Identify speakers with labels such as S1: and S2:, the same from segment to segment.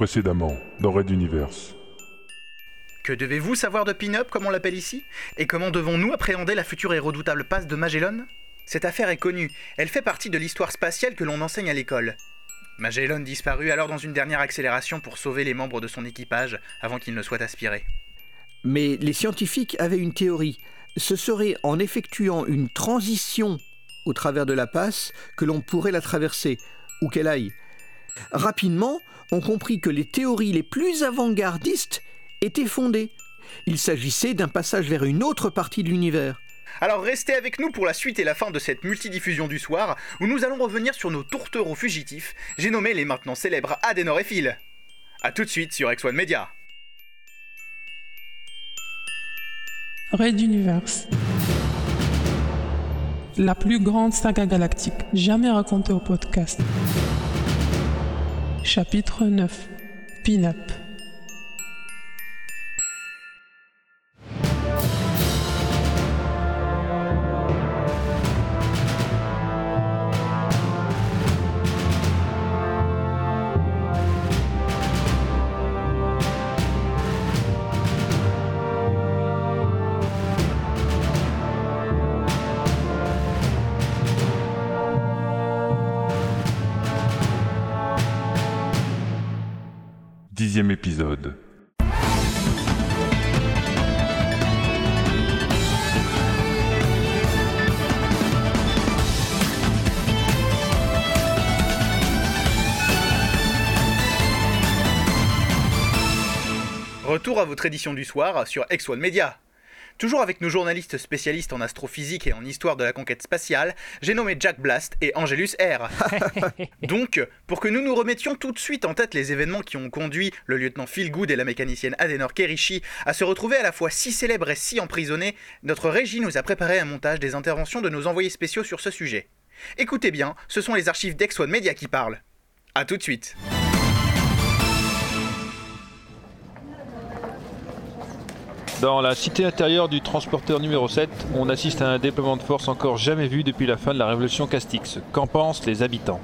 S1: Précédemment, dans Red Universe.
S2: Que devez-vous savoir de Pin-Up, comme on l'appelle ici? Et comment devons-nous appréhender la future et redoutable passe de Magellan? Cette affaire est connue, elle fait partie de l'histoire spatiale que l'on enseigne à l'école. Magellan disparut alors dans une dernière accélération pour sauver les membres de son équipage avant qu'ils ne soient aspirés.
S3: Mais les scientifiques avaient une théorie. Ce serait en effectuant une transition au travers de la passe que l'on pourrait la traverser, où qu'elle aille. Rapidement, on comprit que les théories les plus avant-gardistes étaient fondées. Il s'agissait d'un passage vers une autre partie de l'univers.
S2: Alors restez avec nous pour la suite et la fin de cette multidiffusion du soir, où nous allons revenir sur nos tourtereaux fugitifs, j'ai nommé les maintenant célèbres Adenor et Phil. A tout de suite sur X1 Media.
S4: Red Universe. La plus grande saga galactique jamais racontée au podcast. Chapitre 9. Pin-up.
S1: Dixième épisode.
S2: Retour à votre édition du soir sur X1 Media. Toujours avec nos journalistes spécialistes en astrophysique et en histoire de la conquête spatiale, j'ai nommé Jack Blast et Angelus R. Donc, pour que nous nous remettions tout de suite en tête les événements qui ont conduit le lieutenant Phil Good et la mécanicienne Adenor Kerishi à se retrouver à la fois si célèbres et si emprisonnés, notre régie nous a préparé un montage des interventions de nos envoyés spéciaux sur ce sujet. Écoutez bien, ce sont les archives d'X1 Media qui parlent. A tout de suite.
S5: Dans la cité intérieure du transporteur numéro 7, on assiste à un déploiement de force encore jamais vu depuis la fin de la révolution Castix. Qu'en pensent les habitants?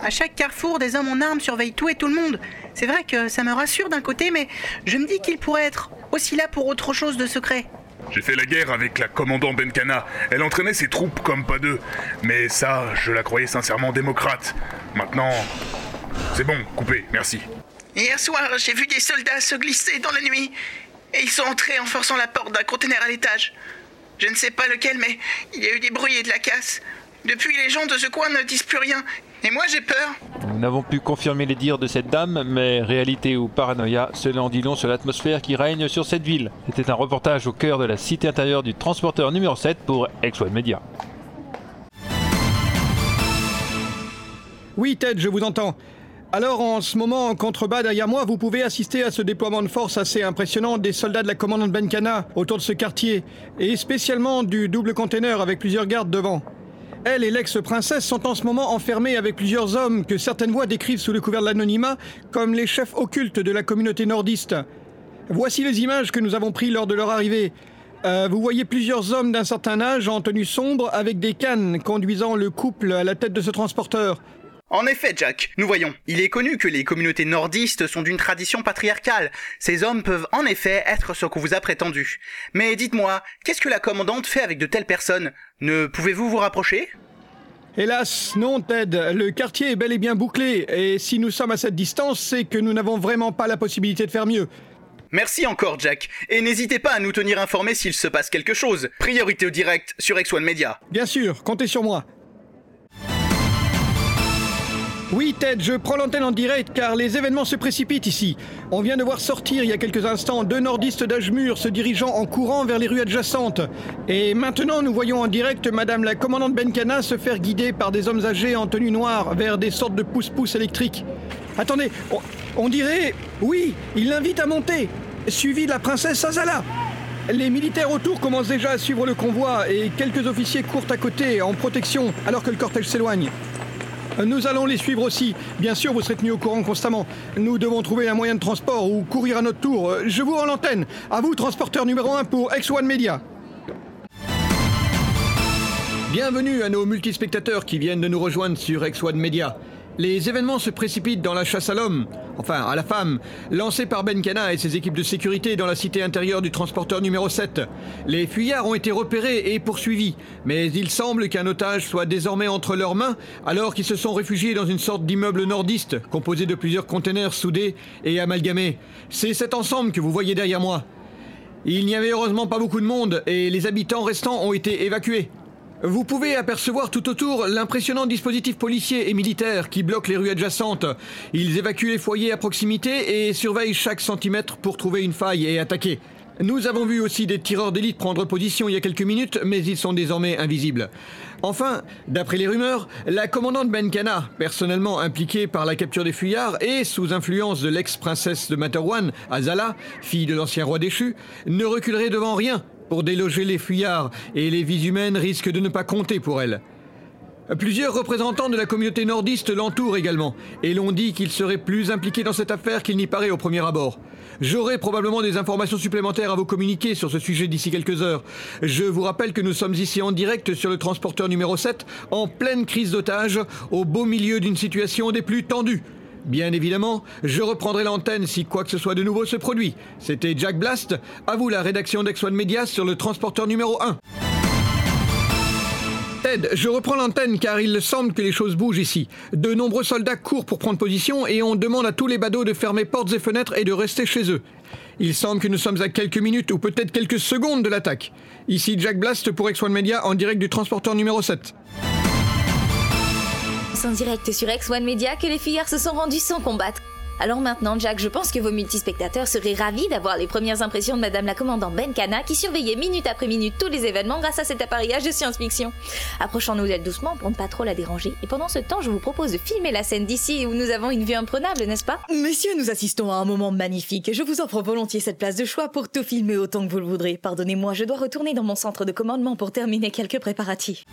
S6: À chaque carrefour, des hommes en armes surveillent tout et tout le monde. C'est vrai que ça me rassure d'un côté, mais je me dis qu'ils pourraient être aussi là pour autre chose de secret.
S7: J'ai fait la guerre avec la commandant Benkana. Elle entraînait ses troupes comme pas deux. Mais ça, je la croyais sincèrement démocrate. Maintenant, c'est bon, coupé, merci.
S6: Hier soir, j'ai vu des soldats se glisser dans la nuit. Et ils sont entrés en forçant la porte d'un conteneur à l'étage. Je ne sais pas lequel, mais il y a eu des bruits et de la casse. Depuis, les gens de ce coin ne disent plus rien. Et moi, j'ai peur.
S5: Nous n'avons pu confirmer les dires de cette dame, mais réalité ou paranoïa, cela en dit long sur l'atmosphère qui règne sur cette ville. C'était un reportage au cœur de la cité intérieure du transporteur numéro 7 pour X1 Media.
S8: Oui, Ted, je vous entends. Alors, en ce moment, en contrebas derrière moi, vous pouvez assister à ce déploiement de force assez impressionnant des soldats de la commandante Benkana autour de ce quartier, et spécialement du double container avec plusieurs gardes devant. Elle et l'ex-princesse sont en ce moment enfermés avec plusieurs hommes que certaines voix décrivent sous le couvert de l'anonymat comme les chefs occultes de la communauté nordiste. Voici les images que nous avons prises lors de leur arrivée. Euh, vous voyez plusieurs hommes d'un certain âge en tenue sombre avec des cannes conduisant le couple à la tête de ce transporteur.
S2: En effet, Jack, nous voyons. Il est connu que les communautés nordistes sont d'une tradition patriarcale. Ces hommes peuvent en effet être ce qu'on vous a prétendu. Mais dites-moi, qu'est-ce que la commandante fait avec de telles personnes? Ne pouvez-vous vous rapprocher?
S8: Hélas, non, Ted. Le quartier est bel et bien bouclé, et si nous sommes à cette distance, c'est que nous n'avons vraiment pas la possibilité de faire mieux.
S2: Merci encore, Jack. Et n'hésitez pas à nous tenir informés s'il se passe quelque chose. Priorité au direct sur X1 Media.
S8: Bien sûr, comptez sur moi. Oui, Ted, je prends l'antenne en direct car les événements se précipitent ici. On vient de voir sortir il y a quelques instants deux nordistes d'Ajmur se dirigeant en courant vers les rues adjacentes. Et maintenant, nous voyons en direct Madame la commandante Benkana se faire guider par des hommes âgés en tenue noire vers des sortes de pousse-pousse électriques. Attendez, on, on dirait. Oui, il l'invite à monter, suivi de la princesse Azala. Les militaires autour commencent déjà à suivre le convoi et quelques officiers courent à côté en protection alors que le cortège s'éloigne. Nous allons les suivre aussi. Bien sûr, vous serez tenus au courant constamment. Nous devons trouver un moyen de transport ou courir à notre tour. Je vous rends l'antenne. À vous, transporteur numéro 1 pour X1 Media. Bienvenue à nos multispectateurs qui viennent de nous rejoindre sur X1 Media. Les événements se précipitent dans la chasse à l'homme, enfin à la femme, lancée par Benkana et ses équipes de sécurité dans la cité intérieure du transporteur numéro 7. Les fuyards ont été repérés et poursuivis, mais il semble qu'un otage soit désormais entre leurs mains alors qu'ils se sont réfugiés dans une sorte d'immeuble nordiste composé de plusieurs containers soudés et amalgamés. C'est cet ensemble que vous voyez derrière moi. Il n'y avait heureusement pas beaucoup de monde et les habitants restants ont été évacués. Vous pouvez apercevoir tout autour l'impressionnant dispositif policier et militaire qui bloque les rues adjacentes. Ils évacuent les foyers à proximité et surveillent chaque centimètre pour trouver une faille et attaquer. Nous avons vu aussi des tireurs d'élite prendre position il y a quelques minutes, mais ils sont désormais invisibles. Enfin, d'après les rumeurs, la commandante Benkana, personnellement impliquée par la capture des fuyards et sous influence de l'ex-princesse de Materwan, Azala, fille de l'ancien roi déchu, ne reculerait devant rien pour déloger les fuyards, et les vies humaines risquent de ne pas compter pour elle. Plusieurs représentants de la communauté nordiste l'entourent également, et l'on dit qu'il serait plus impliqué dans cette affaire qu'il n'y paraît au premier abord. J'aurai probablement des informations supplémentaires à vous communiquer sur ce sujet d'ici quelques heures. Je vous rappelle que nous sommes ici en direct sur le transporteur numéro 7, en pleine crise d'otage, au beau milieu d'une situation des plus tendues. Bien évidemment, je reprendrai l'antenne si quoi que ce soit de nouveau se produit. C'était Jack Blast, à vous la rédaction d'Ex One Media sur le transporteur numéro 1. Ted, je reprends l'antenne car il semble que les choses bougent ici. De nombreux soldats courent pour prendre position et on demande à tous les badauds de fermer portes et fenêtres et de rester chez eux. Il semble que nous sommes à quelques minutes ou peut-être quelques secondes de l'attaque. Ici Jack Blast pour X1 Media en direct du transporteur numéro 7
S9: en direct sur X1 Media que les fuyards se sont rendus sans combattre. Alors maintenant, Jack, je pense que vos multispectateurs seraient ravis d'avoir les premières impressions de Madame la Commandante Benkana qui surveillait minute après minute tous les événements grâce à cet appareillage de science-fiction. Approchons-nous d'elle doucement pour ne pas trop la déranger. Et pendant ce temps, je vous propose de filmer la scène d'ici où nous avons une vue imprenable, n'est-ce pas?
S10: Messieurs, nous assistons à un moment magnifique. Je vous offre volontiers cette place de choix pour tout filmer autant que vous le voudrez. Pardonnez-moi, je dois retourner dans mon centre de commandement pour terminer quelques préparatifs.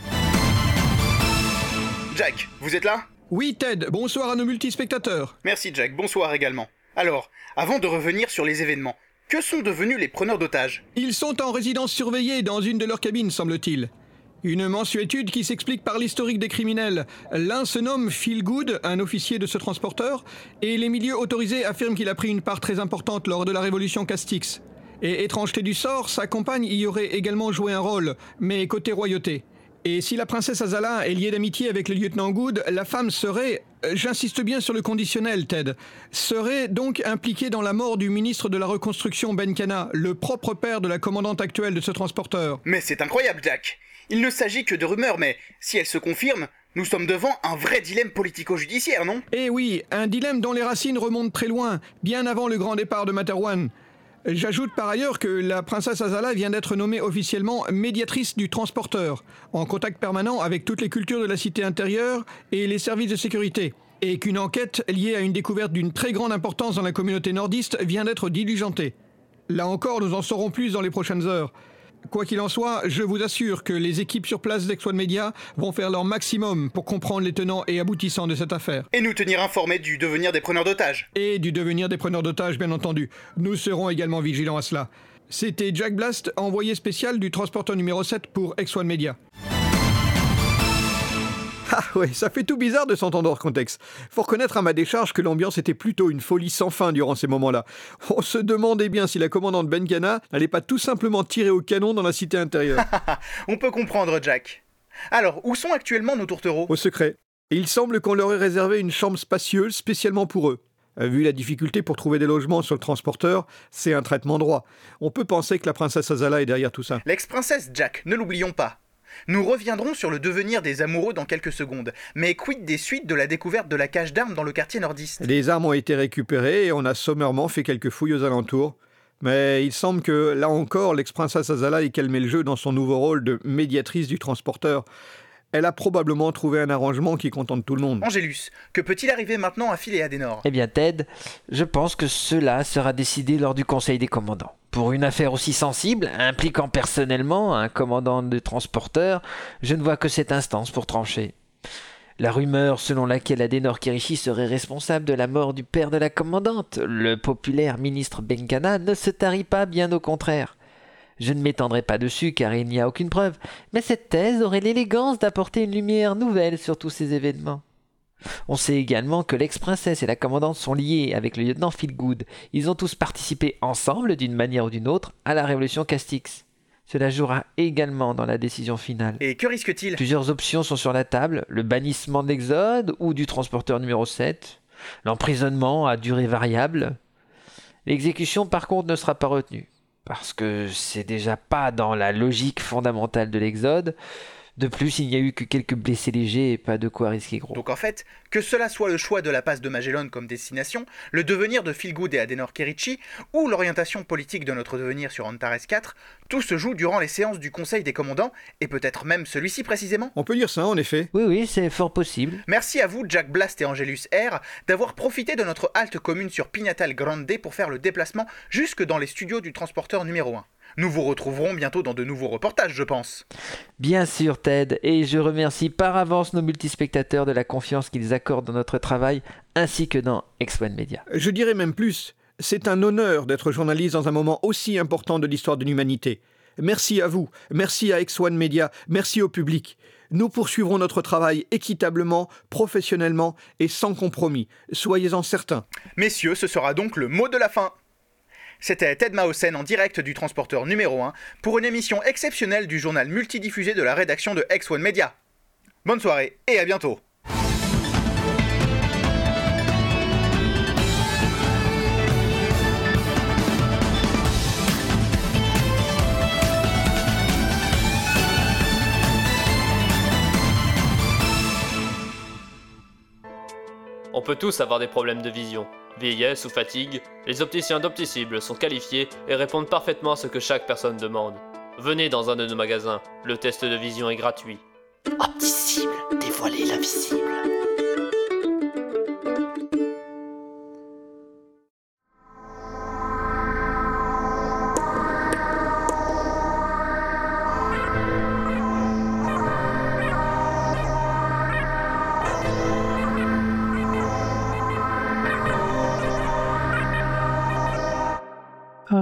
S2: Jack, vous êtes là?
S8: Oui, Ted, bonsoir à nos multispectateurs.
S2: Merci, Jack, bonsoir également. Alors, avant de revenir sur les événements, que sont devenus les preneurs d'otages?
S8: Ils sont en résidence surveillée dans une de leurs cabines, semble-t-il. Une mensuétude qui s'explique par l'historique des criminels. L'un se nomme Phil Good, un officier de ce transporteur, et les milieux autorisés affirment qu'il a pris une part très importante lors de la révolution Castix. Et étrangeté du sort, sa compagne y aurait également joué un rôle, mais côté royauté. Et si la princesse Azala est liée d'amitié avec le lieutenant Good, la femme serait, euh, j'insiste bien sur le conditionnel, Ted, serait donc impliquée dans la mort du ministre de la Reconstruction Benkana, le propre père de la commandante actuelle de ce transporteur.
S2: Mais c'est incroyable, Jack. Il ne s'agit que de rumeurs, mais si elles se confirment, nous sommes devant un vrai dilemme politico-judiciaire, non?
S8: Eh oui, un dilemme dont les racines remontent très loin, bien avant le grand départ de Materwan. J'ajoute par ailleurs que la princesse Azala vient d'être nommée officiellement médiatrice du transporteur, en contact permanent avec toutes les cultures de la cité intérieure et les services de sécurité, et qu'une enquête liée à une découverte d'une très grande importance dans la communauté nordiste vient d'être diligentée. Là encore, nous en saurons plus dans les prochaines heures. Quoi qu'il en soit, je vous assure que les équipes sur place d'Ex One Media vont faire leur maximum pour comprendre les tenants et aboutissants de cette affaire.
S2: Et nous tenir informés du devenir des preneurs d'otages.
S8: Et du devenir des preneurs d'otages, bien entendu. Nous serons également vigilants à cela. C'était Jack Blast, envoyé spécial du transporteur numéro 7 pour X1 Media. Ah ouais, ça fait tout bizarre de s'entendre hors contexte. Faut reconnaître à ma décharge que l'ambiance était plutôt une folie sans fin durant ces moments-là. On se demandait bien si la commandante Benkana n'allait pas tout simplement tirer au canon dans la cité intérieure.
S2: On peut comprendre, Jack. Alors, où sont actuellement nos tourtereaux?
S8: Au secret. il semble qu'on leur ait réservé une chambre spacieuse spécialement pour eux. Euh, vu la difficulté pour trouver des logements sur le transporteur, c'est un traitement droit. On peut penser que la princesse Azala est derrière tout ça.
S2: L'ex-princesse Jack, ne l'oublions pas. Nous reviendrons sur le devenir des amoureux dans quelques secondes, mais quid des suites de la découverte de la cache d'armes dans le quartier nordiste?
S8: Les armes ont été récupérées et on a sommairement fait quelques fouilles aux alentours. Mais il semble que, là encore, l'ex-princesse Azala ait calmé le jeu dans son nouveau rôle de médiatrice du transporteur. Elle a probablement trouvé un arrangement qui contente tout le monde.
S2: Angélus, que peut-il arriver maintenant à Phil et Adenor
S11: Eh bien, Ted, je pense que cela sera décidé lors du Conseil des commandants. Pour une affaire aussi sensible, impliquant personnellement un commandant de transporteur, je ne vois que cette instance pour trancher. La rumeur selon laquelle Adenor Kirishi serait responsable de la mort du père de la commandante, le populaire ministre Benkana, ne se tarit pas, bien au contraire. Je ne m'étendrai pas dessus car il n'y a aucune preuve, mais cette thèse aurait l'élégance d'apporter une lumière nouvelle sur tous ces événements. On sait également que l'ex-princesse et la commandante sont liés avec le lieutenant Feelgood. Ils ont tous participé ensemble, d'une manière ou d'une autre, à la révolution Castix. Cela jouera également dans la décision finale.
S2: Et que risque-t-il?
S11: Plusieurs options sont sur la table. Le bannissement de l'Exode ou du transporteur numéro 7. L'emprisonnement à durée variable. L'exécution par contre ne sera pas retenue. Parce que c'est déjà pas dans la logique fondamentale de l'Exode. De plus, il n'y a eu que quelques blessés légers et pas de quoi risquer gros.
S2: Donc en fait, que cela soit le choix de la passe de Magellan comme destination, le devenir de Philgood et Adenor Kerichi, ou l'orientation politique de notre devenir sur Antares 4, tout se joue durant les séances du Conseil des commandants, et peut-être même celui-ci précisément.
S8: On peut dire ça, en effet.
S11: Oui, oui, c'est fort possible.
S2: Merci à vous, Jack Blast et Angelus R, d'avoir profité de notre halte commune sur Pinatal Grande pour faire le déplacement jusque dans les studios du transporteur numéro 1. Nous vous retrouverons bientôt dans de nouveaux reportages, je pense.
S11: Bien sûr, Ted, et je remercie par avance nos multispectateurs de la confiance qu'ils accordent dans notre travail, ainsi que dans X1 Media.
S8: Je dirais même plus, c'est un honneur d'être journaliste dans un moment aussi important de l'histoire de l'humanité. Merci à vous, merci à X1 Media, merci au public. Nous poursuivrons notre travail équitablement, professionnellement et sans compromis. Soyez-en certains.
S2: Messieurs, ce sera donc le mot de la fin. C'était Ted Mausen en direct du transporteur numéro 1 pour une émission exceptionnelle du journal multidiffusé de la rédaction de X1 Media. Bonne soirée et à bientôt.
S12: Peut tous avoir des problèmes de vision. Vieillesse ou fatigue, les opticiens d'Opticible sont qualifiés et répondent parfaitement à ce que chaque personne demande. Venez dans un de nos magasins, le test de vision est gratuit.
S13: Opticible, dévoiler l'invisible.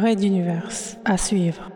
S4: Raid d'univers à suivre.